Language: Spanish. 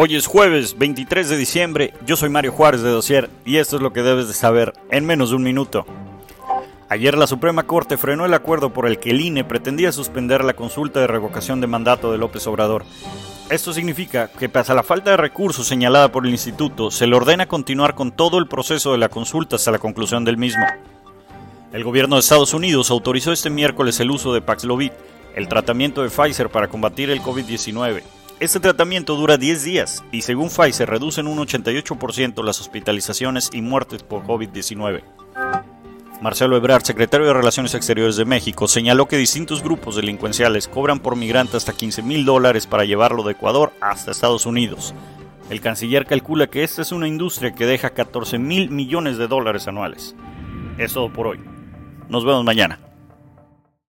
Hoy es jueves 23 de diciembre, yo soy Mario Juárez de Dosier y esto es lo que debes de saber en menos de un minuto. Ayer la Suprema Corte frenó el acuerdo por el que el INE pretendía suspender la consulta de revocación de mandato de López Obrador. Esto significa que pese a la falta de recursos señalada por el instituto, se le ordena continuar con todo el proceso de la consulta hasta la conclusión del mismo. El gobierno de Estados Unidos autorizó este miércoles el uso de Paxlovid, el tratamiento de Pfizer para combatir el COVID-19. Este tratamiento dura 10 días y según Pfizer reduce en un 88% las hospitalizaciones y muertes por COVID-19. Marcelo Ebrard, secretario de Relaciones Exteriores de México, señaló que distintos grupos delincuenciales cobran por migrante hasta 15 mil dólares para llevarlo de Ecuador hasta Estados Unidos. El canciller calcula que esta es una industria que deja 14 mil millones de dólares anuales. Es todo por hoy. Nos vemos mañana.